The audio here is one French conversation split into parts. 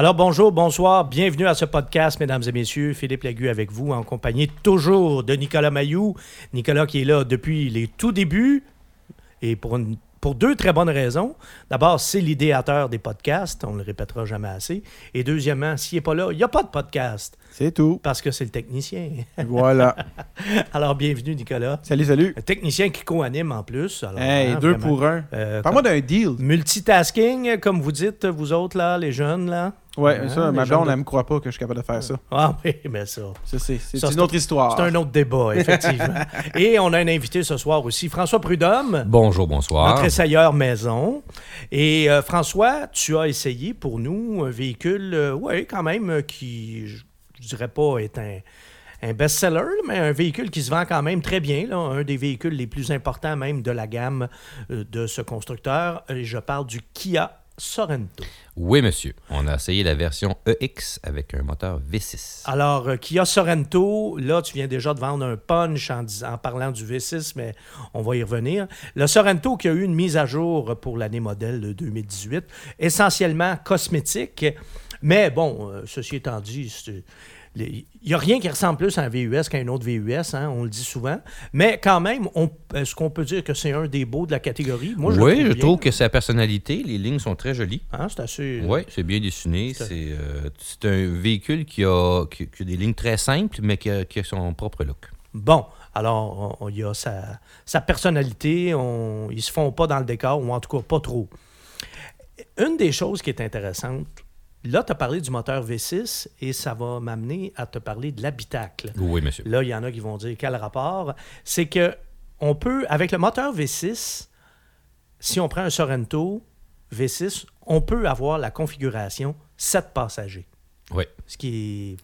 Alors bonjour, bonsoir, bienvenue à ce podcast, mesdames et messieurs. Philippe Lagu avec vous, en compagnie toujours de Nicolas Mayou. Nicolas qui est là depuis les tout débuts et pour, une- pour deux très bonnes raisons. D'abord, c'est l'idéateur des podcasts, on ne le répétera jamais assez. Et deuxièmement, s'il n'est pas là, il n'y a pas de podcast C'est tout. parce que c'est le technicien. Voilà. Alors bienvenue Nicolas. salut, salut. Un technicien qui co-anime en plus. Alors, Hey, hein, deux vraiment. pour un. Euh, Parle-moi d'un deal. Multitasking, comme vous dites, vous autres, là, les jeunes, là. Ouais, Hein, ça, ma blonde, de- elle me croit pas que je suis capable de faire ça. Ah oui, mais ça. Ça, c'est une autre histoire. C'est un autre débat, effectivement. Et on a un invité ce soir aussi, François Prudhomme, Bonjour, bonsoir. notre essayeur maison. Et euh, François, tu as essayé pour nous un véhicule, oui, quand même, euh, qui, je je dirais pas, est un, un best-seller, mais un véhicule qui se vend quand même très bien. Là, un des véhicules les plus importants même de la gamme euh, de ce constructeur. Et je parle du Kia Sorento. Oui, monsieur. On a essayé la version EX avec un moteur V6. Alors, euh, Kia Sorento, là, tu viens déjà de vendre un punch en, dis- en parlant du V6, mais on va y revenir. Le Sorento qui a eu une mise à jour pour l'année modèle de 2018, essentiellement cosmétique. Mais bon, euh, ceci étant dit, c'est- il n'y a rien qui ressemble plus à un VUS qu'à un autre VUS, hein, on le dit souvent. Mais quand même, est-ce qu'on peut dire que c'est un des beaux de la catégorie? Moi, le oui, je bien. trouve que sa personnalité, les lignes sont très jolies. Hein, c'est assez... Oui, c'est bien dessiné. C'est- C'est euh, un véhicule qui a, qui, qui a des lignes très simples, mais qui a, qui a son propre look. Bon, alors, il y a sa, sa personnalité, on, ils se font pas dans le décor, ou en tout cas pas trop. Une des choses qui est intéressante, là, tu as parlé du moteur V6 et ça va m'amener à te parler de l'habitacle. Oui, monsieur. Là, il y en a qui vont dire quel rapport? C'est que on peut, avec le moteur V6, si on prend un Sorento V6, on peut avoir la configuration 7 passagers Oui. ce qui est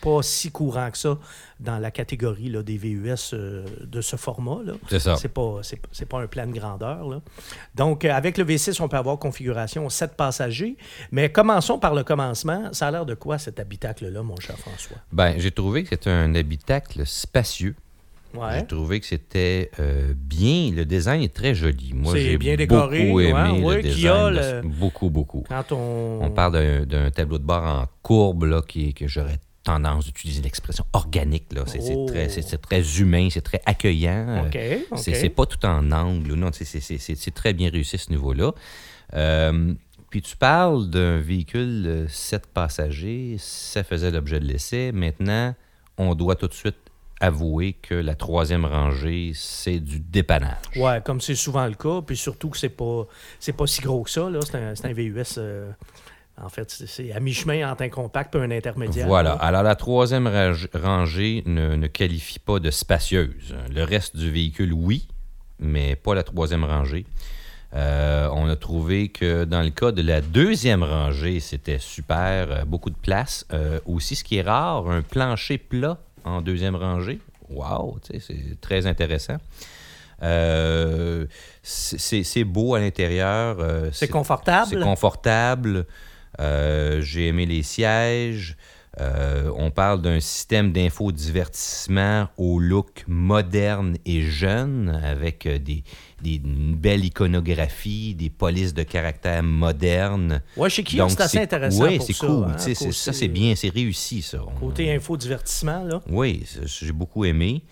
pas si courant que ça dans la catégorie là, des VUS euh, de ce format. C'est ça. C'est pas, c'est, c'est pas un plan de grandeur. là. Donc, euh, avec le V6, on peut avoir configuration 7 passagers. Mais commençons par le commencement. Ça a l'air de quoi cet habitacle-là, mon cher François? Ben, j'ai trouvé que c'était un habitacle spacieux. Ouais. J'ai trouvé que c'était euh, bien. Le design est très joli. Moi, C'est j'ai bien décoré, beaucoup aimé ouais, le ouais, design. a le- Beaucoup, beaucoup. Quand on. On parle d'un- tableau de bord en courbe là, qui, que j'aurais tendance d'utiliser l'expression organique. là. C'est c'est Oh. très, très humain, c'est très accueillant. Euh, OK. C'est c'est pas tout en angle. Non, c'est- très bien réussi à ce niveau-là. Euh, puis tu parles d'un véhicule euh, 7 passagers, ça faisait l'objet de l'essai. Maintenant, on doit tout de suite avouer que la troisième rangée, c'est du dépannage. Ouais, comme c'est souvent le cas, puis surtout que c'est pas c'est pas si gros que ça. Là. C'est, un, c'est un VUS. euh, en fait, c'est, à mi-chemin entre un compact et un intermédiaire. Voilà. là. Alors, la troisième rang- rangée ne, ne qualifie pas de spacieuse. Le reste du véhicule, oui, mais pas la troisième rangée. Euh, on a trouvé que dans le cas de la deuxième rangée, c'était super, euh, beaucoup de place. Euh, aussi, ce qui est rare, un plancher plat en deuxième rangée. Wow, c'est très intéressant. C'est beau à l'intérieur. C'est confortable. c'est confortable. Euh, J'ai aimé les sièges. Euh, on parle d'un système d'infodivertissement au look moderne et jeune, avec euh, des, des- une belle iconographie, des polices de caractère modernes. Ouais, chez Donc, c'est assez intéressant. Oui, c'est cool. hein, côté- ça, c'est bien, c'est réussi, ça. Côté infodivertissement, là. Oui, j'ai beaucoup aimé.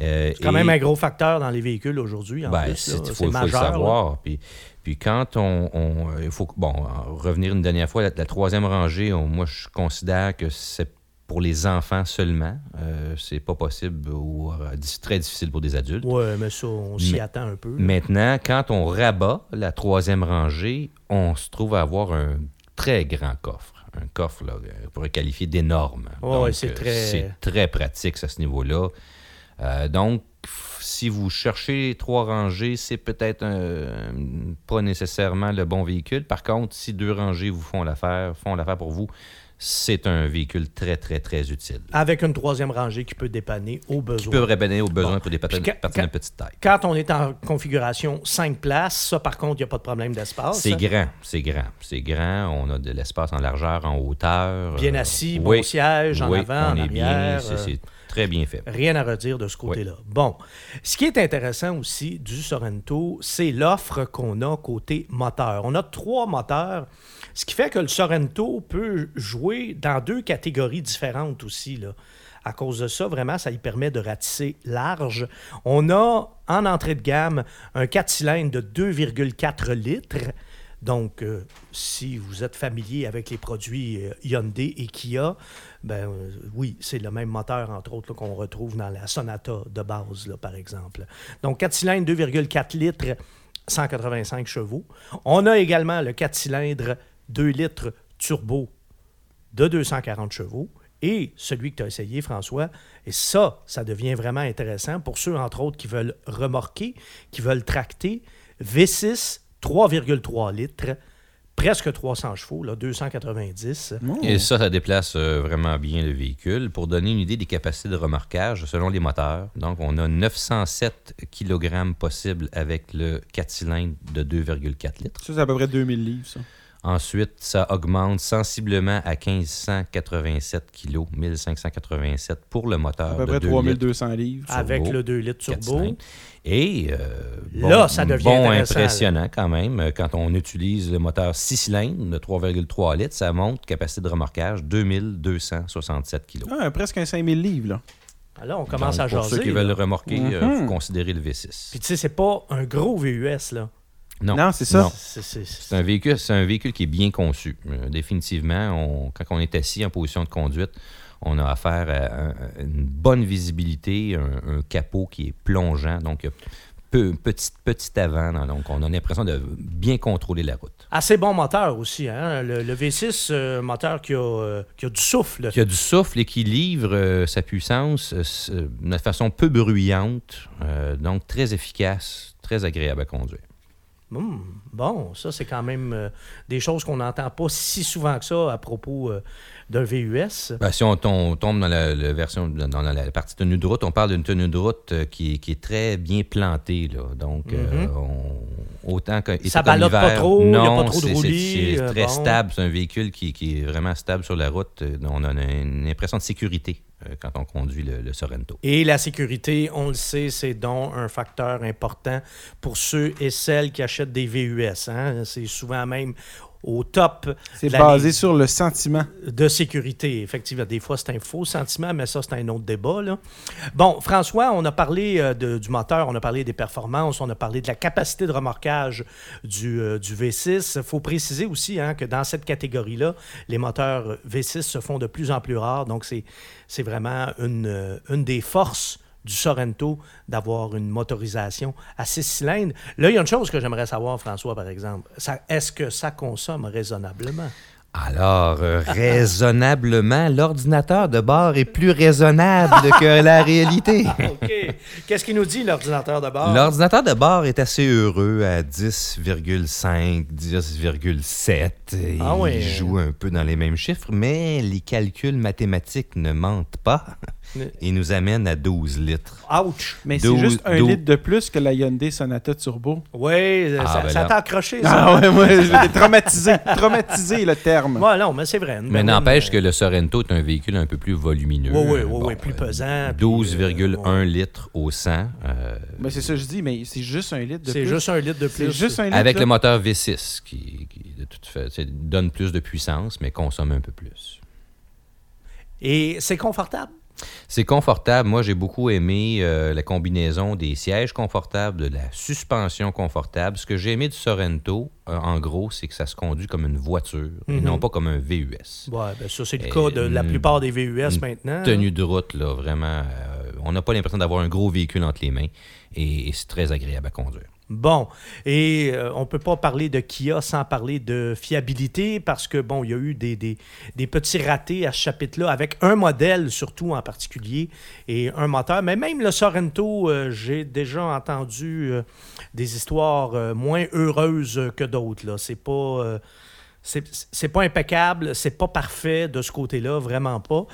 Euh, C'est quand et- même un gros facteur dans les véhicules aujourd'hui. En ben, c'est- faut, le savoir. Puis, puis quand on, on- euh, il faut bon en revenir une dernière fois, la, la troisième rangée, on- moi je considère que c'est pour les enfants seulement. Euh, c'est pas possible ou euh, très difficile pour des adultes. Ouais, mais ça, on s'y attend un peu. là. Maintenant, quand on rabat la troisième rangée, on se trouve à avoir un très grand coffre. Un coffre, là, on pourrait qualifier d'énorme. Ouais, c'est très- c'est très pratique à ce niveau-là. Euh, donc, si vous cherchez trois rangées, c'est peut-être un- pas nécessairement le bon véhicule. Par contre, si deux rangées vous font l'affaire, font l'affaire pour vous, c'est un véhicule très, très, très utile. Avec une troisième rangée qui peut dépanner au besoin. Qui peut répéter aux besoins Bon. pour des patins, de petite taille. Quand on est en configuration 5 places, ça, par contre, il n'y a pas de problème d'espace. C'est grand, c'est grand, c'est grand. On a de l'espace en largeur, en hauteur. Bien Euh, assis, oui, bon siège, en oui, avant, on en est bien. euh, Très bien fait. Rien à redire de ce côté-là. Bon, ce qui est intéressant aussi du Sorento, c'est l'offre qu'on a côté moteur. On a trois moteurs, ce qui fait que le Sorento peut jouer dans deux catégories différentes aussi. Là. À cause de ça, vraiment, ça lui permet de ratisser large. On a en entrée de gamme un 4 cylindres de 2,4 litres. Donc, euh, si vous êtes familier avec les produits euh, Hyundai et Kia, ben euh, oui, c'est le même moteur, entre autres, qu'on retrouve dans la Sonata de base, là, par exemple. Donc, 4 cylindres, 2,4 litres, 185 chevaux. On a également le 4 cylindres, 2 litres turbo de 240 chevaux et celui que tu as essayé, François. Et ça, ça devient vraiment intéressant pour ceux, entre autres, qui veulent remorquer, qui veulent tracter. V6, 3,3 litres, presque 300 chevaux, là, 290. Et ça, ça déplace euh, vraiment bien le véhicule. Pour donner une idée des capacités de remorquage selon les moteurs, donc on a 907 kg possibles avec le 4 cylindres de 2,4 litres. Ça, c'est à peu près 2000 livres, ça. Ensuite, ça augmente sensiblement à 1587 kg, 1587 pour le moteur À peu de près 2 litres. 3200 livres. turbo, Avec le 2 litres turbo. Et euh, Là, ça devient bon impressionnant quand même. euh, Quand on utilise le moteur 6 cylindres de 3,3 litres, ça monte capacité de remorquage 2267 kg. Ah, presque un 5000 livres, là. Ah, Là, on commence Donc, à Pour jaser. ceux qui là. veulent remorquer, il faut Mhm. considérer le V6. Puis tu sais, c'est pas un gros VUS, là. Non, Non, c'est ça? C'est- un véhicule, c'est un véhicule qui est bien conçu. Euh, définitivement, on- quand on est assis en position de conduite, on a affaire à, un- à une bonne visibilité, un, un capot qui est plongeant, donc il y a peu, petit, petit avant, donc on a l'impression de bien contrôler la route. Assez bon moteur aussi, hein? Le, le V6, euh, moteur qui a, euh, qui a du souffle. Y a du souffle et qui livre euh, sa puissance de façon peu bruyante, euh, donc très efficace, très agréable à conduire. Hum, bon, ça, c'est quand même euh, des choses qu'on n'entend pas si souvent que ça à propos euh, d'un VUS. Ben, si on, tom- on tombe dans la, la version, dans, la partie tenue de route, on parle d'une tenue de route euh, qui, est, qui est très bien plantée. Là. Donc, euh, on- autant que. Ça ballotte pas trop, il y a pas trop de roulis, C'est euh, très bon. stable. C'est un véhicule qui, qui est vraiment stable sur la route. Euh, On a une impression de sécurité euh, quand on conduit le, le Sorento. Et la sécurité, on le sait, c'est donc un facteur important pour ceux et celles qui achètent des VUS. hein. C'est souvent même au top C'est basé sur le sentiment. de sécurité. Effectivement, des fois, c'est un faux sentiment, mais ça, c'est un autre débat. là. Bon, François, on a parlé euh, de- du moteur, on a parlé des performances, on a parlé de la capacité de remorquage du, euh, du V6. Il faut préciser aussi hein, que dans cette catégorie-là, les moteurs V6 se font de plus en plus rares. Donc, c'est c'est vraiment une, euh, une des forces du Sorento d'avoir une motorisation à six cylindres. Là, il y a une chose que j'aimerais savoir, François, par exemple. Est-ce que ça consomme raisonnablement? Alors, euh, raisonnablement, l'ordinateur de bord est plus raisonnable que la réalité. OK. Qu'est-ce qu'il nous dit, l'ordinateur de bord? L'ordinateur de bord est assez heureux à 10,5, 10,7. Et Ah. Il joue un peu dans les mêmes chiffres, mais les calculs mathématiques ne mentent pas Et nous amènent à 12 litres. Ouch! Mais c'est juste un litre de plus que la Hyundai Sonata Turbo. Oui, Ah, ça, ben ça t'a accroché, ça. Ah ouais, moi, j'étais traumatisé. traumatisé, le terme. Ouais, non, mais c'est vrai. Mais n'empêche euh, que le Sorento est un véhicule un peu plus volumineux. Oui, oui, Euh, oui, bon, oui, plus euh, pesant, puis, 12,1 euh, ouais. litres au 100. euh, Mais c'est ça que je dis, mais c'est juste un litre de C'est plus. juste un litre de C'est plus. juste un litre. avec le moteur V6 qui, qui, de toute fa- c'est- donne plus de puissance, mais consomme un peu plus. Et c'est confortable? C'est confortable. Moi, j'ai beaucoup aimé euh, la combinaison des sièges confortables, de la suspension confortable. Ce que j'ai aimé du Sorento, euh, en gros, c'est que ça se conduit comme une voiture et Mhm. non pas comme un VUS. Ouais, ben ça, c'est le cas de la plupart des VUS maintenant. Tenue de route, là, vraiment. euh, on n'a pas l'impression d'avoir un gros véhicule entre les mains et, et c'est très agréable à conduire. Bon, et euh, on ne peut pas parler de Kia sans parler de fiabilité parce que, bon, il y a eu des, petits ratés à ce chapitre-là avec un modèle surtout en particulier et un moteur. Mais même le Sorento, euh, j'ai déjà entendu euh, des histoires moins heureuses que d'autres. là. C'est pas. c'est pas impeccable, c'est pas parfait de ce côté-là, vraiment pas.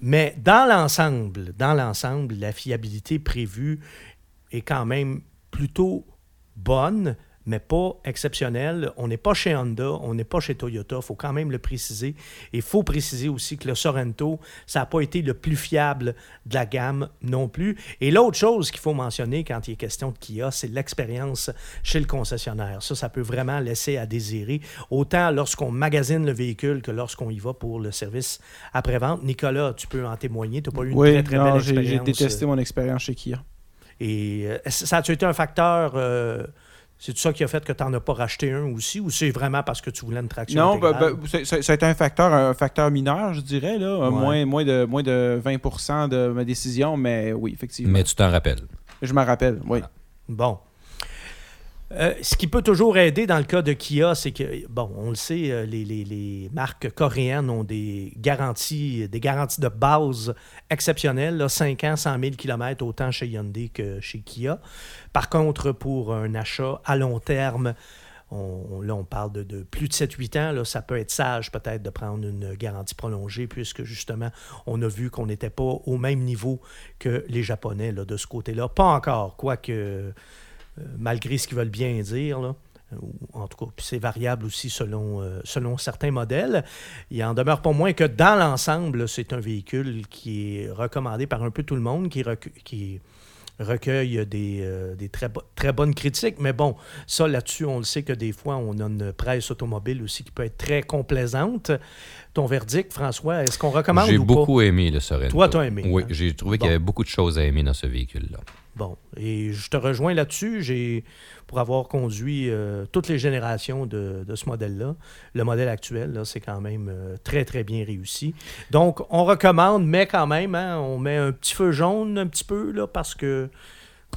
Mais dans l'ensemble, dans l'ensemble, la fiabilité prévue est quand même plutôt bonne, mais pas exceptionnel. On n'est pas chez Honda, on n'est pas chez Toyota, il faut quand même le préciser. Et il faut préciser aussi que le Sorento, ça n'a pas été le plus fiable de la gamme non plus. Et l'autre chose qu'il faut mentionner quand il est question de Kia, c'est l'expérience chez le concessionnaire. Ça, ça peut vraiment laisser à désirer, autant lorsqu'on magasine le véhicule que lorsqu'on y va pour le service après-vente. Nicolas, tu peux en témoigner, tu n'as pas eu une Oui, très, très non, belle expérience. j'ai détesté mon expérience chez Kia. Et euh, ça a-tu été un facteur... euh, c'est ça qui a fait que tu n'en as pas racheté un aussi, ou c'est vraiment parce que tu voulais une traction Non, ben, ben, été un facteur, un facteur mineur, je dirais, là. Euh, Ouais. moins, moins, de, moins de 20% de ma décision, mais oui, effectivement. Mais tu t'en rappelles. Je m'en rappelle, oui. Bon. Euh, ce qui peut toujours aider dans le cas de Kia, c'est que, bon, on le sait, euh, les, marques coréennes ont des garanties, des garanties de base exceptionnelles, là, 5 ans, 100 000 km, autant chez Hyundai que chez Kia. Par contre, pour un achat à long terme, là, on parle de, plus de 7-8 ans. Là, ça peut être sage peut-être de prendre une garantie prolongée, puisque justement, on a vu qu'on n'était pas au même niveau que les Japonais de ce côté-là. Pas encore, quoique, malgré ce qu'ils veulent bien dire. Là, ou en tout cas, c'est variable aussi selon, euh, selon certains modèles. Il en demeure pas moins que dans l'ensemble, c'est un véhicule qui est recommandé par un peu tout le monde, qui, recu- qui recueille des, euh, des très, bo- très bonnes critiques. Mais bon, ça là-dessus, on le sait que des fois, on a une presse automobile aussi qui peut être très complaisante. Ton verdict, François, est-ce qu'on recommande J'ai ou pas? beaucoup aimé le Sorento. Toi, t'as aimé, Oui, hein? j'ai trouvé Bon. qu'il y avait beaucoup de choses à aimer dans ce véhicule-là. Bon, et je te rejoins là-dessus. J'ai, pour avoir conduit euh, toutes les générations de, de ce modèle-là, le modèle actuel, là, c'est quand même euh, très, très bien réussi. Donc, on recommande, mais quand même, hein, on met un petit feu jaune un petit peu, là, parce que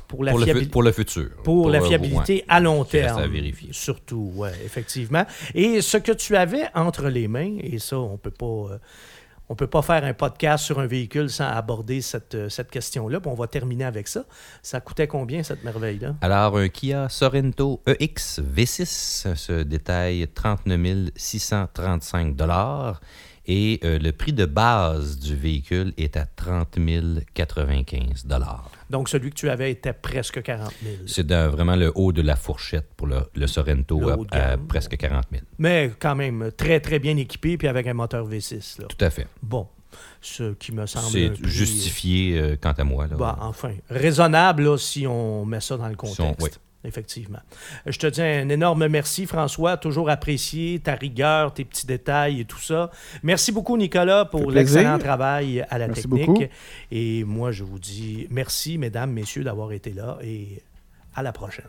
pour la Pour le, fu- fiabilité. pour le futur. Pour la euh, fiabilité à long terme. à vérifier. Surtout, oui, effectivement. Et ce que tu avais entre les mains, et ça, on peut pas. On peut pas faire un podcast sur un véhicule sans aborder cette, euh, cette question-là. On va terminer avec ça. Ça coûtait combien, cette merveille-là? Alors, un Kia Sorento EX V6 se détaille 39 635 et euh, le prix de base du véhicule est à 30 095 Donc, celui que tu avais était presque 40 000. C'est vraiment le haut de la fourchette pour le, le Sorento Le à, presque 40 000. Mais quand même, très, très bien équipé, puis avec un moteur V6. là. Tout à fait. Bon, ce qui me semble. C'est prix, justifié euh, quant à moi. Là. Bah, enfin, raisonnable là, si on met ça dans le Si on- contexte. oui. Effectivement. Je te dis un énorme merci, François. Toujours apprécié ta rigueur, tes petits détails et tout ça. Merci beaucoup, Nicolas, pour l'excellent travail à la Merci technique. beaucoup. Et moi, je vous dis merci, mesdames, messieurs, d'avoir été là et à la prochaine.